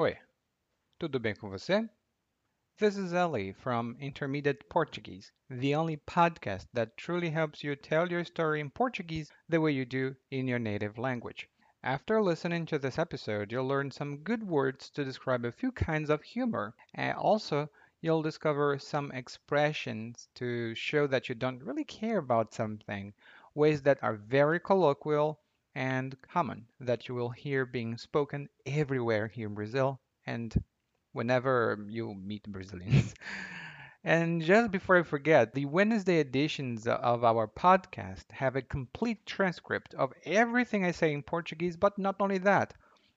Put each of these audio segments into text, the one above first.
Oi, tudo bem com você? This is Ellie from Intermediate Portuguese, the only podcast that truly helps you tell your story in Portuguese the way you do in your native language. After listening to this episode, you'll learn some good words to describe a few kinds of humor, and also you'll discover some expressions to show that you don't really care about something, ways that are very colloquial and common that you will hear being spoken everywhere here in Brazil and whenever you meet Brazilians. And just before I forget, the Wednesday editions of our podcast have a complete transcript of everything I say in Portuguese, but not only that,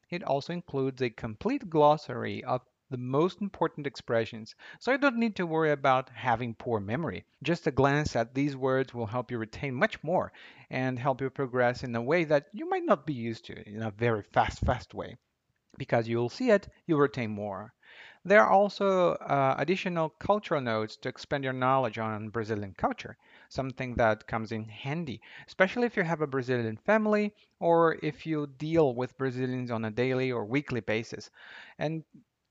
it also includes a complete glossary of the most important expressions, so you don't need to worry about having poor memory. Just a glance at these words will help you retain much more and help you progress in a way that you might not be used to, in a very fast, fast way. Because you'll see it, you'll retain more. There are also uh, additional cultural notes to expand your knowledge on Brazilian culture, something that comes in handy, especially if you have a Brazilian family or if you deal with Brazilians on a daily or weekly basis. And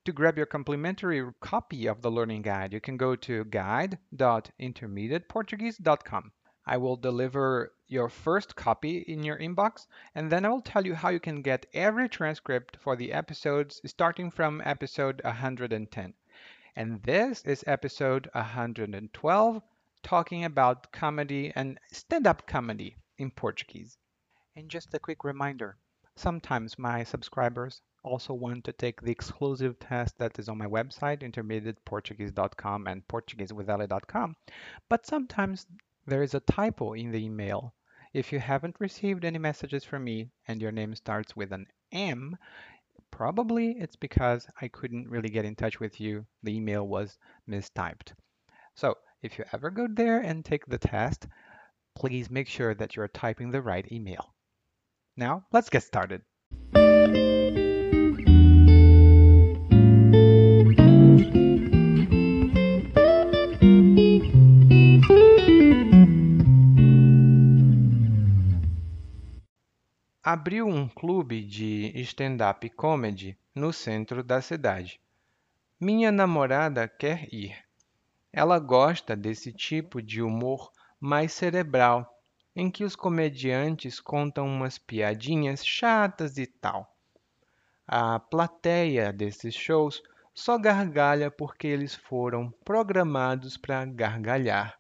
to grab your complimentary copy of the learning guide, you can go to guide.intermediateportuguese.com. I will deliver your first copy in your inbox, and then I will tell you how you can get every transcript for the episodes starting from episode 110. And this is episode 112, talking about comedy and stand up comedy in Portuguese. And just a quick reminder sometimes my subscribers also want to take the exclusive test that is on my website, intermediateportuguese.com and portuguesewithale.com, but sometimes there is a typo in the email. If you haven't received any messages from me and your name starts with an M, probably it's because I couldn't really get in touch with you. The email was mistyped. So if you ever go there and take the test, please make sure that you're typing the right email. Now, let's get started. Abriu um clube de stand-up comedy no centro da cidade. Minha namorada quer ir. Ela gosta desse tipo de humor mais cerebral, em que os comediantes contam umas piadinhas chatas e tal. A plateia desses shows só gargalha porque eles foram programados para gargalhar.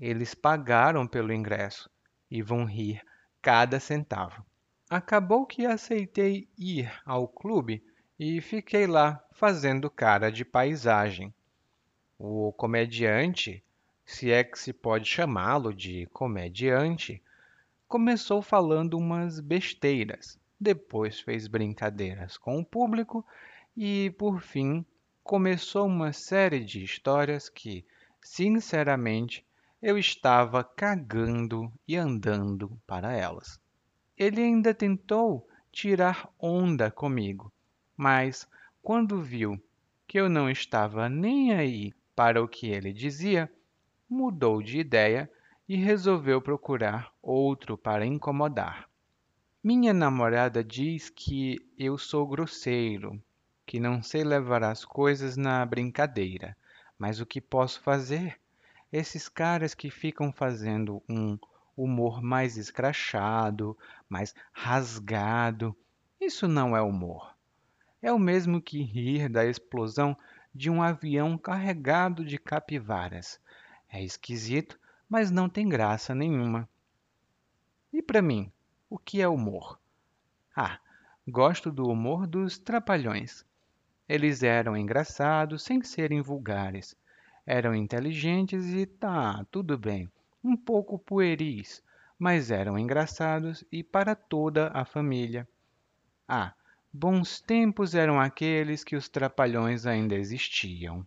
Eles pagaram pelo ingresso e vão rir cada centavo. Acabou que aceitei ir ao clube e fiquei lá fazendo cara de paisagem. O comediante, se é que se pode chamá-lo de comediante, começou falando umas besteiras, depois fez brincadeiras com o público e, por fim, começou uma série de histórias que, sinceramente, eu estava cagando e andando para elas. Ele ainda tentou tirar onda comigo, mas quando viu que eu não estava nem aí para o que ele dizia, mudou de ideia e resolveu procurar outro para incomodar. Minha namorada diz que eu sou grosseiro, que não sei levar as coisas na brincadeira, mas o que posso fazer? Esses caras que ficam fazendo um humor mais escrachado, mais rasgado, isso não é humor. É o mesmo que rir da explosão de um avião carregado de capivaras. É esquisito, mas não tem graça nenhuma. E para mim, o que é humor? Ah, gosto do humor dos trapalhões. Eles eram engraçados sem serem vulgares. Eram inteligentes e tá, tudo bem, um pouco pueris, mas eram engraçados e para toda a família. Ah, bons tempos eram aqueles que os trapalhões ainda existiam.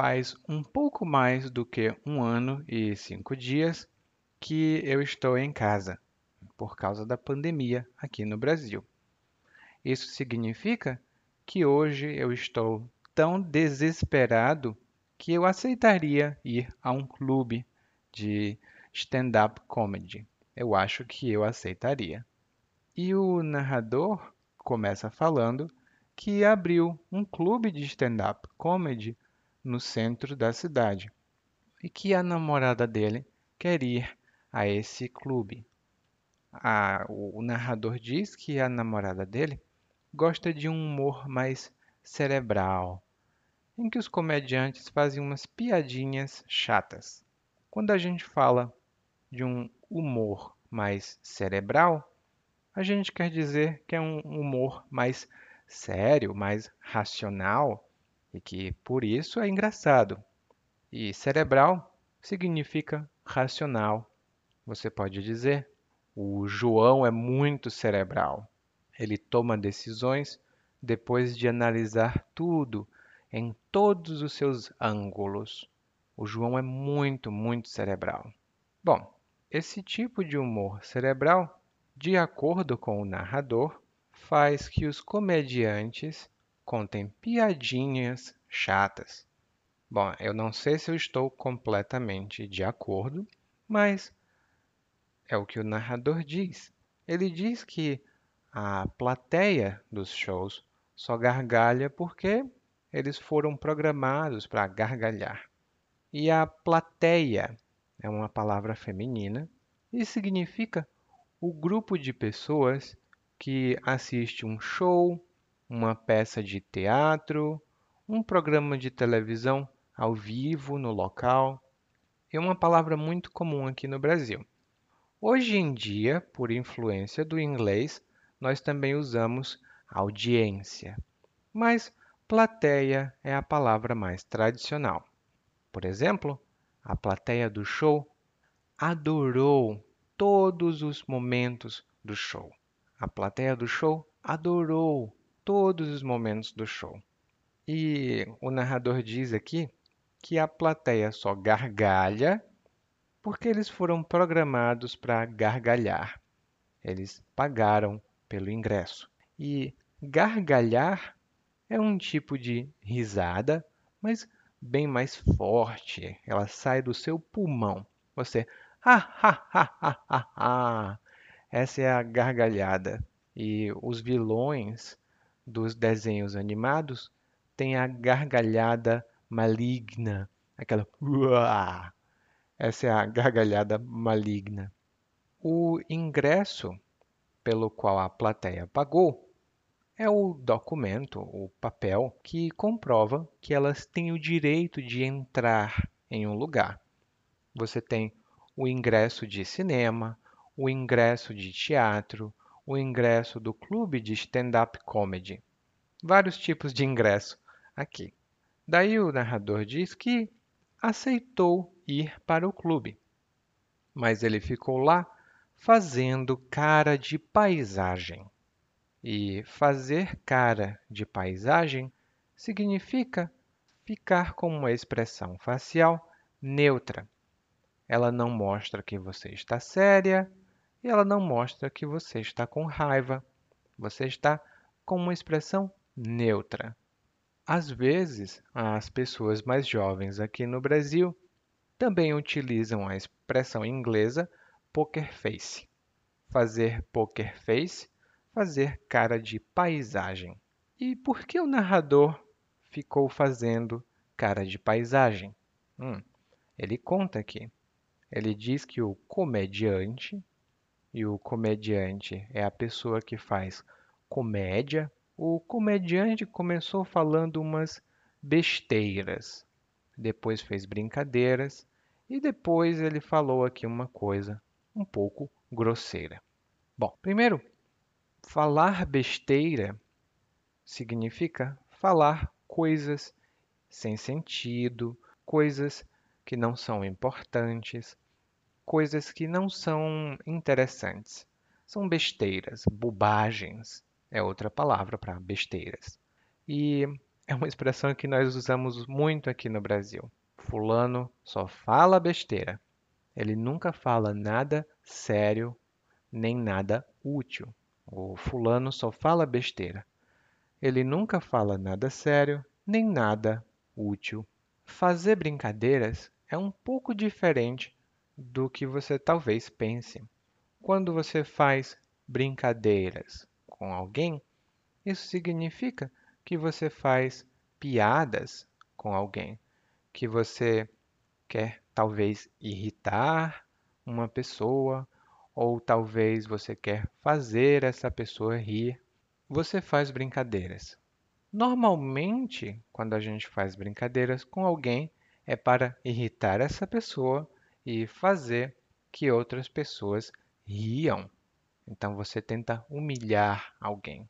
Faz um pouco mais do que um ano e cinco dias que eu estou em casa, por causa da pandemia aqui no Brasil. Isso significa que hoje eu estou tão desesperado que eu aceitaria ir a um clube de stand-up comedy. Eu acho que eu aceitaria. E o narrador começa falando que abriu um clube de stand-up comedy no centro da cidade e que a namorada dele quer ir a esse clube. A, o, narrador diz que a namorada dele gosta de um humor mais cerebral, em que os comediantes fazem umas piadinhas chatas. Quando a gente fala de um humor mais cerebral, a gente quer dizer que é um humor mais sério, mais racional e que por isso é engraçado. E cerebral significa racional. Você pode dizer: o João é muito cerebral. Ele toma decisões depois de analisar tudo em todos os seus ângulos. O João é muito, muito cerebral. Bom, esse tipo de humor cerebral, de acordo com o narrador, faz que os comediantes contem piadinhas chatas. Bom, eu não sei se eu estou completamente de acordo, mas é o que o narrador diz. Ele diz que a plateia dos shows só gargalha porque eles foram programados para gargalhar. E a plateia é uma palavra feminina e significa o grupo de pessoas que assiste um show, uma peça de teatro, um programa de televisão ao vivo no local. É uma palavra muito comum aqui no Brasil. Hoje em dia, por influência do inglês, nós também usamos audiência, mas plateia é a palavra mais tradicional. Por exemplo, a plateia do show adorou todos os momentos do show. A plateia do show adorou todos os momentos do show. E o narrador diz aqui que a plateia só gargalha porque eles foram programados para gargalhar. Eles pagaram pelo ingresso. E gargalhar é um tipo de risada, mas bem mais forte. Ela sai do seu pulmão. Você, ha, ha, ha, ha, ha, ha. Essa é a gargalhada. E os vilões dos desenhos animados têm a gargalhada maligna, aquela Uah! Essa é a gargalhada maligna. O ingresso pelo qual a plateia pagou é o documento, o papel que comprova que elas têm o direito de entrar em um lugar. Você tem o ingresso de cinema, o ingresso de teatro, o ingresso do clube de stand-up comedy. Vários tipos de ingresso aqui. Daí o narrador diz que aceitou ir para o clube, mas ele ficou lá fazendo cara de paisagem. E fazer cara de paisagem significa ficar com uma expressão facial neutra. Ela não mostra que você está séria e ela não mostra que você está com raiva. Você está com uma expressão neutra. Às vezes, as pessoas mais jovens aqui no Brasil também utilizam a expressão inglesa poker face. Fazer poker face, fazer cara de paisagem. E por que o narrador ficou fazendo cara de paisagem? Hum, ele conta aqui. Ele diz que o comediante, e o comediante é a pessoa que faz comédia o comediante começou falando umas besteiras, depois fez brincadeiras e depois ele falou aqui uma coisa um pouco grosseira. Bom, primeiro, falar besteira significa falar coisas sem sentido, coisas que não são importantes, coisas que não são interessantes. São besteiras, bobagens é outra palavra para besteiras. E é uma expressão que nós usamos muito aqui no Brasil. Fulano só fala besteira. Ele nunca fala nada sério nem nada útil. O fulano só fala besteira. Ele nunca fala nada sério, nem nada útil. Fazer brincadeiras é um pouco diferente do que você talvez pense. Quando você faz brincadeiras com alguém, isso significa que você faz piadas com alguém, que você quer talvez irritar uma pessoa, ou talvez você quer fazer essa pessoa rir. Você faz brincadeiras. Normalmente, quando a gente faz brincadeiras com alguém, é para irritar essa pessoa e fazer que outras pessoas riam. Então você tenta humilhar alguém.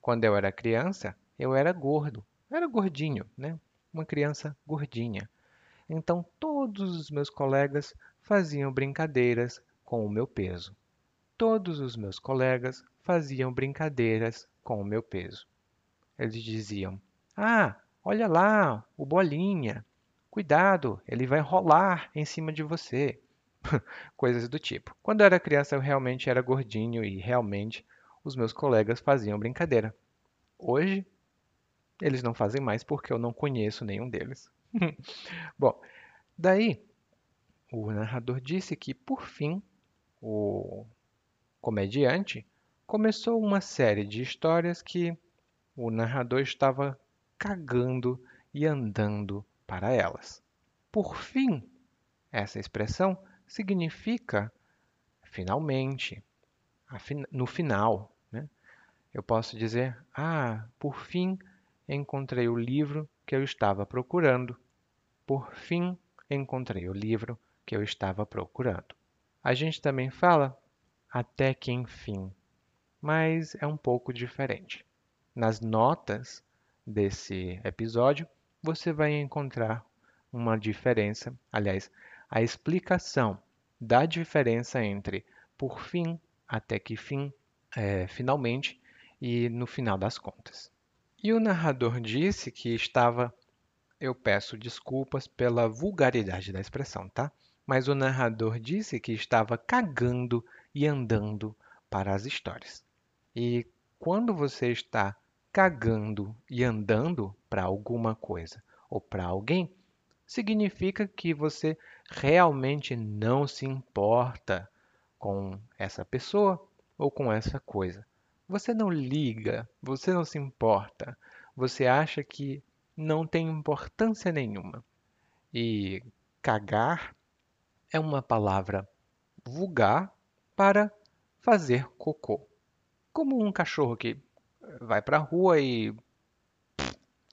Quando eu era criança, eu era gordo, eu era gordinho, né? Uma criança gordinha. Então todos os meus colegas faziam brincadeiras com o meu peso. Todos os meus colegas faziam brincadeiras com o meu peso. Eles diziam: Ah, olha lá, o bolinha. Cuidado, ele vai rolar em cima de você. Coisas do tipo. Quando eu era criança, eu realmente era gordinho e realmente os meus colegas faziam brincadeira. Hoje, eles não fazem mais porque eu não conheço nenhum deles. Bom, daí o narrador disse que, por fim, o comediante começou uma série de histórias que o narrador estava cagando e andando para elas. Por fim, essa expressão significa finalmente, no final. Né? Eu posso dizer: Ah, por fim encontrei o livro que eu estava procurando. Por fim encontrei o livro que eu estava procurando. A gente também fala até que enfim, mas é um pouco diferente. Nas notas desse episódio, você vai encontrar uma diferença, aliás, a explicação da diferença entre por fim, até que fim, é, finalmente e no final das contas. E o narrador disse que estava. Eu peço desculpas pela vulgaridade da expressão, tá? Mas o narrador disse que estava cagando e andando para as histórias. E quando você está cagando e andando para alguma coisa ou para alguém, significa que você realmente não se importa com essa pessoa ou com essa coisa. Você não liga, você não se importa, você acha que não tem importância nenhuma. E cagar é uma palavra vulgar para fazer cocô. Como um cachorro que vai para a rua e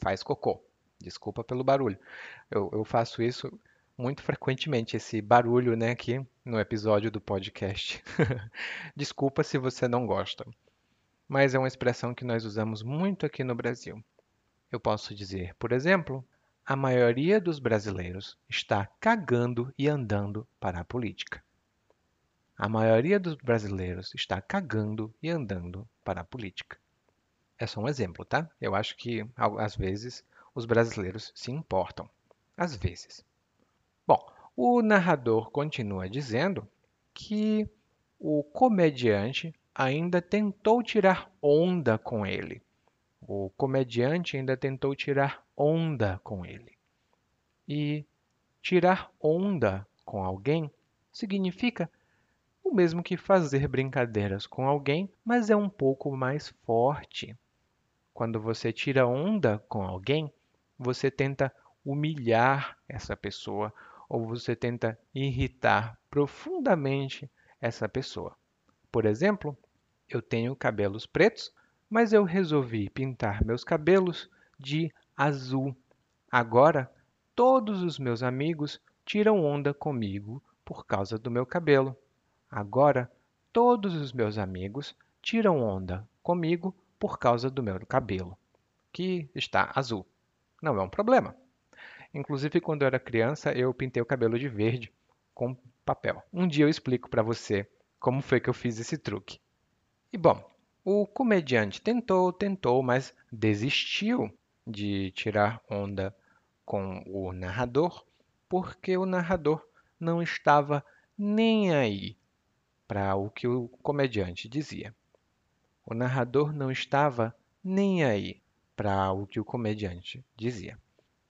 faz cocô. Desculpa pelo barulho. Eu, eu, faço isso muito frequentemente, esse barulho né, aqui no episódio do podcast. Desculpa se você não gosta. Mas é uma expressão que nós usamos muito aqui no Brasil. Eu posso dizer, por exemplo, a maioria dos brasileiros está cagando e andando para a política. A maioria dos brasileiros está cagando e andando para a política. É só um exemplo, tá? Eu acho que às vezes os brasileiros se importam. Às vezes. Bom, o narrador continua dizendo que o comediante ainda tentou tirar onda com ele. O comediante ainda tentou tirar onda com ele. E tirar onda com alguém significa o mesmo que fazer brincadeiras com alguém, mas é um pouco mais forte. Quando você tira onda com alguém, você tenta humilhar essa pessoa ou você tenta irritar profundamente essa pessoa. Por exemplo, eu tenho cabelos pretos, mas eu resolvi pintar meus cabelos de azul. Agora, todos os meus amigos tiram onda comigo por causa do meu cabelo. Agora, todos os meus amigos tiram onda comigo por causa do meu cabelo, que está azul não é um problema. Inclusive, quando eu era criança, eu pintei o cabelo de verde com papel. Um dia eu explico para você como foi que eu fiz esse truque. E bom, o comediante tentou, tentou, mas desistiu de tirar onda com o narrador, porque o narrador não estava nem aí para o que o comediante dizia. O narrador não estava nem aí para o que o comediante dizia.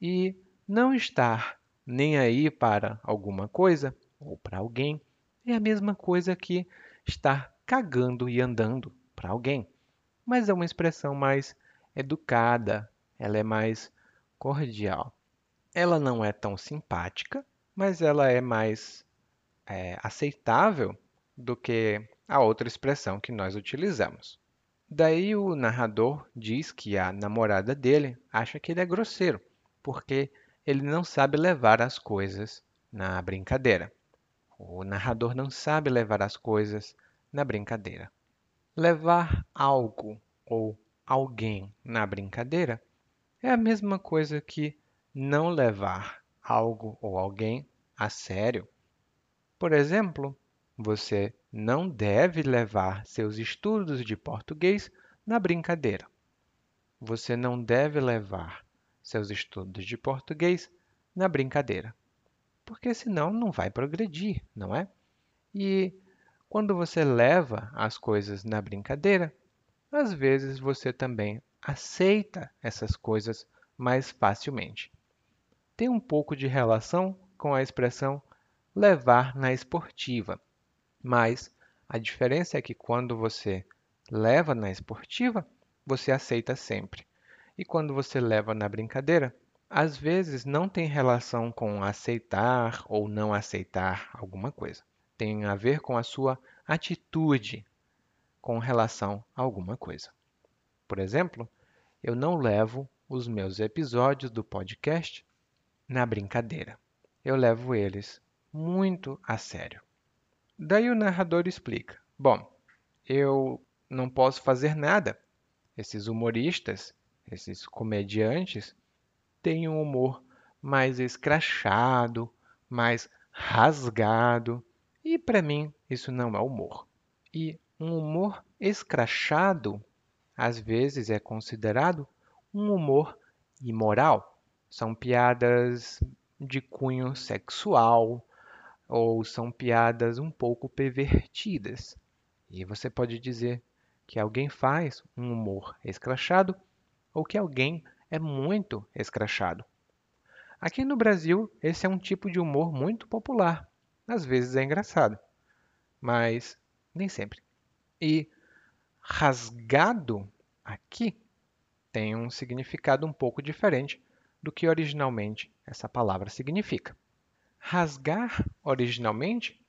E não estar nem aí para alguma coisa ou para alguém é a mesma coisa que estar cagando e andando para alguém, mas é uma expressão mais educada, ela é mais cordial. Ela não é tão simpática, mas ela é mais é, aceitável do que a outra expressão que nós utilizamos. Daí o narrador diz que a namorada dele acha que ele é grosseiro, porque ele não sabe levar as coisas na brincadeira. O narrador não sabe levar as coisas na brincadeira. Levar algo ou alguém na brincadeira é a mesma coisa que não levar algo ou alguém a sério. Por exemplo, você não deve levar seus estudos de português na brincadeira. Você não deve levar seus estudos de português na brincadeira, porque senão não vai progredir, não é? E quando você leva as coisas na brincadeira, às vezes você também aceita essas coisas mais facilmente. Tem um pouco de relação com a expressão levar na esportiva. Mas a diferença é que quando você leva na esportiva, você aceita sempre. E quando você leva na brincadeira, às vezes não tem relação com aceitar ou não aceitar alguma coisa. Tem a ver com a sua atitude com relação a alguma coisa. Por exemplo, eu não levo os meus episódios do podcast na brincadeira. Eu levo eles muito a sério. Daí o narrador explica: Bom, eu não posso fazer nada. Esses humoristas, esses comediantes, têm um humor mais escrachado, mais rasgado, e para mim isso não é humor. E um humor escrachado às vezes é considerado um humor imoral. São piadas de cunho sexual, ou são piadas um pouco pervertidas. E você pode dizer que alguém faz um humor escrachado ou que alguém é muito escrachado. Aqui no Brasil, esse é um tipo de humor muito popular. Às vezes é engraçado, mas nem sempre. E rasgado aqui tem um significado um pouco diferente do que originalmente essa palavra significa. Rasgar originalmente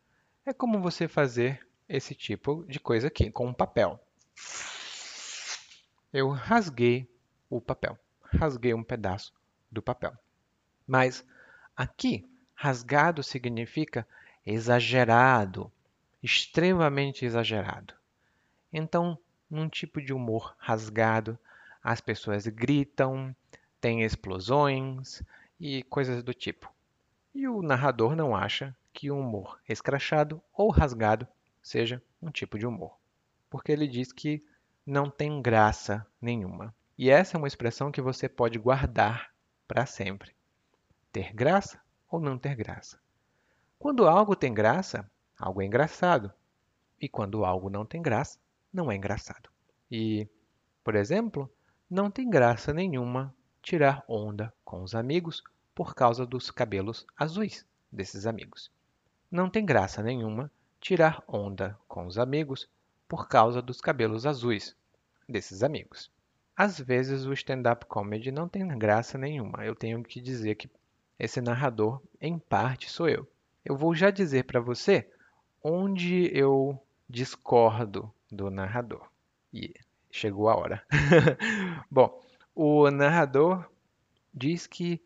é como você fazer esse tipo de coisa aqui com um papel. Eu rasguei o papel, rasguei um pedaço do papel. Mas aqui, rasgado significa exagerado, extremamente exagerado. Então, num tipo de humor rasgado, as pessoas gritam, tem explosões e coisas do tipo. E o narrador não acha que o humor escrachado ou rasgado seja um tipo de humor, porque ele diz que não tem graça nenhuma. E essa é uma expressão que você pode guardar para sempre. Ter graça ou não ter graça. Quando algo tem graça, algo é engraçado. E quando algo não tem graça, não é engraçado. E, por exemplo, não tem graça nenhuma tirar onda com os amigos por causa dos cabelos azuis desses amigos. Não tem graça nenhuma tirar onda com os amigos por causa dos cabelos azuis desses amigos. Às vezes o stand-up comedy não tem graça nenhuma. Eu tenho que dizer que esse narrador, em parte, sou eu. Eu vou já dizer para você onde eu discordo do narrador. E chegou a hora. Bom, o narrador diz que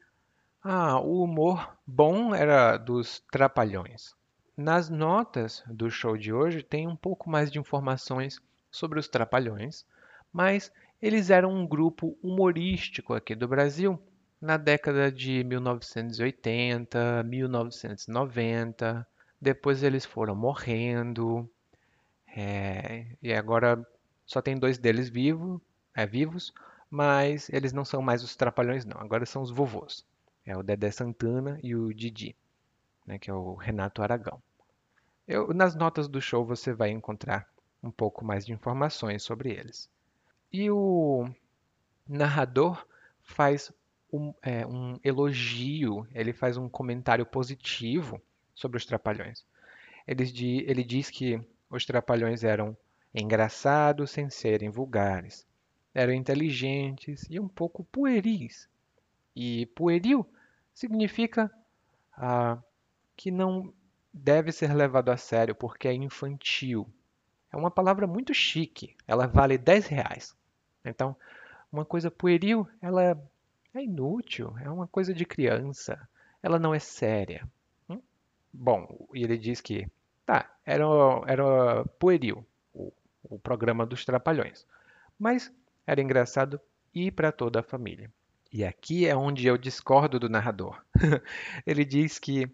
ah, o humor bom era dos Trapalhões. Nas notas do show de hoje tem um pouco mais de informações sobre os Trapalhões, mas eles eram um grupo humorístico aqui do Brasil na década de 1980, 1990. Depois eles foram morrendo, é, e agora só tem dois deles vivo, é, vivos, mas eles não são mais os Trapalhões, não. Agora são os vovôs. É o Dedé Santana e o Didi, né, que é o Renato Aragão. Eu, nas notas do show você vai encontrar um pouco mais de informações sobre eles. E o narrador faz um, é, um elogio, ele faz um comentário positivo sobre os Trapalhões. Ele, ele diz que os Trapalhões eram engraçados sem serem vulgares, eram inteligentes e um pouco pueris. E pueril significa ah, que não deve ser levado a sério porque é infantil. É uma palavra muito chique, ela vale 10 reais. Então, uma coisa pueril, ela é inútil, é uma coisa de criança, ela não é séria. Hum? Bom, e ele diz que, tá, era, era pueril, o, o programa dos Trapalhões, mas era engraçado e para toda a família. E aqui é onde eu discordo do narrador. ele diz que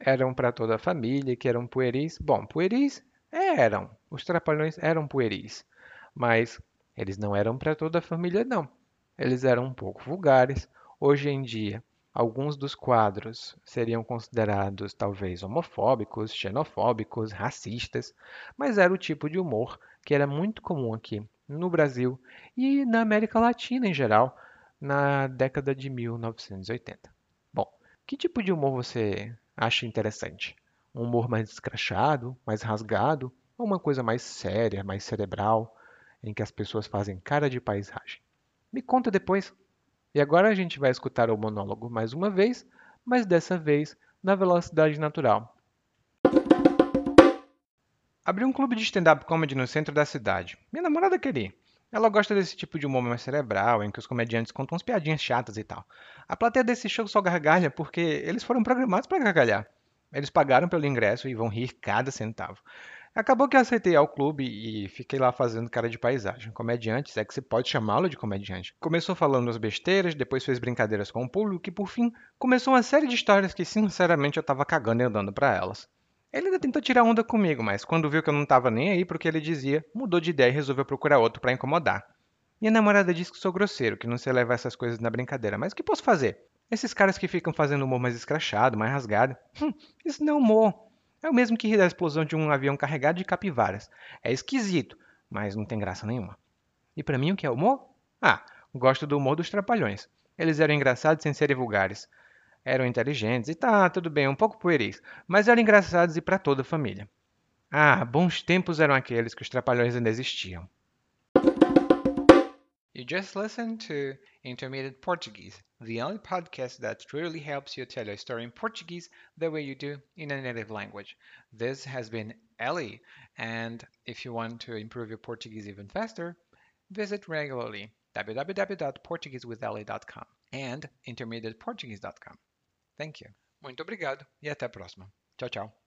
eram para toda a família, que eram pueris. Bom, pueris eram, os Trapalhões eram pueris, mas eles não eram para toda a família, não. Eles eram um pouco vulgares. Hoje em dia, alguns dos quadros seriam considerados talvez homofóbicos, xenofóbicos, racistas, mas era o tipo de humor que era muito comum aqui no Brasil e na América Latina em geral na década de 1980. Bom, que tipo de humor você acha interessante? Um humor mais escrachado, mais rasgado, ou uma coisa mais séria, mais cerebral, em que as pessoas fazem cara de paisagem? Me conta depois. E agora a gente vai escutar o monólogo mais uma vez, mas dessa vez na velocidade natural. Abri um clube de stand-up comedy no centro da cidade. Minha namorada queria. Ela gosta desse tipo de humor mais cerebral, em que os comediantes contam umas piadinhas chatas e tal. A plateia desse show só gargalha porque eles foram programados para gargalhar. Eles pagaram pelo ingresso e vão rir cada centavo. Acabou que eu aceitei ao clube e fiquei lá fazendo cara de paisagem. Comediante, é que se pode chamá-lo de comediante. Começou falando as besteiras, depois fez brincadeiras com o público e, por fim, começou uma série de histórias que, sinceramente, eu tava cagando e andando para elas. Ele ainda tentou tirar onda comigo, mas quando viu que eu não tava nem aí pro que ele dizia, mudou de ideia e resolveu procurar outro para incomodar. Minha namorada diz que sou grosseiro, que não sei levar essas coisas na brincadeira, mas o que posso fazer? Esses caras que ficam fazendo humor mais escrachado, mais rasgado, hum, isso não é humor. É o mesmo que rir da explosão de um avião carregado de capivaras. É esquisito, mas não tem graça nenhuma. E para mim o que é humor? Ah, gosto do humor dos trapalhões. Eles eram engraçados sem serem vulgares. Eram inteligentes e tá, tudo bem, um pouco pueris, mas eram engraçados e para toda a família. Ah, bons tempos eram aqueles que os trapalhões ainda existiam. You just listened to Intermediate Portuguese, the only podcast that truly helps you tell a story in Portuguese the way you do in a native language. This has been Ellie, and if you want to improve your Portuguese even faster, visit regularly www.portuguesewithellie.com and intermediateportuguese.com. Thank you. Muito obrigado e até a próxima. Tchau, tchau.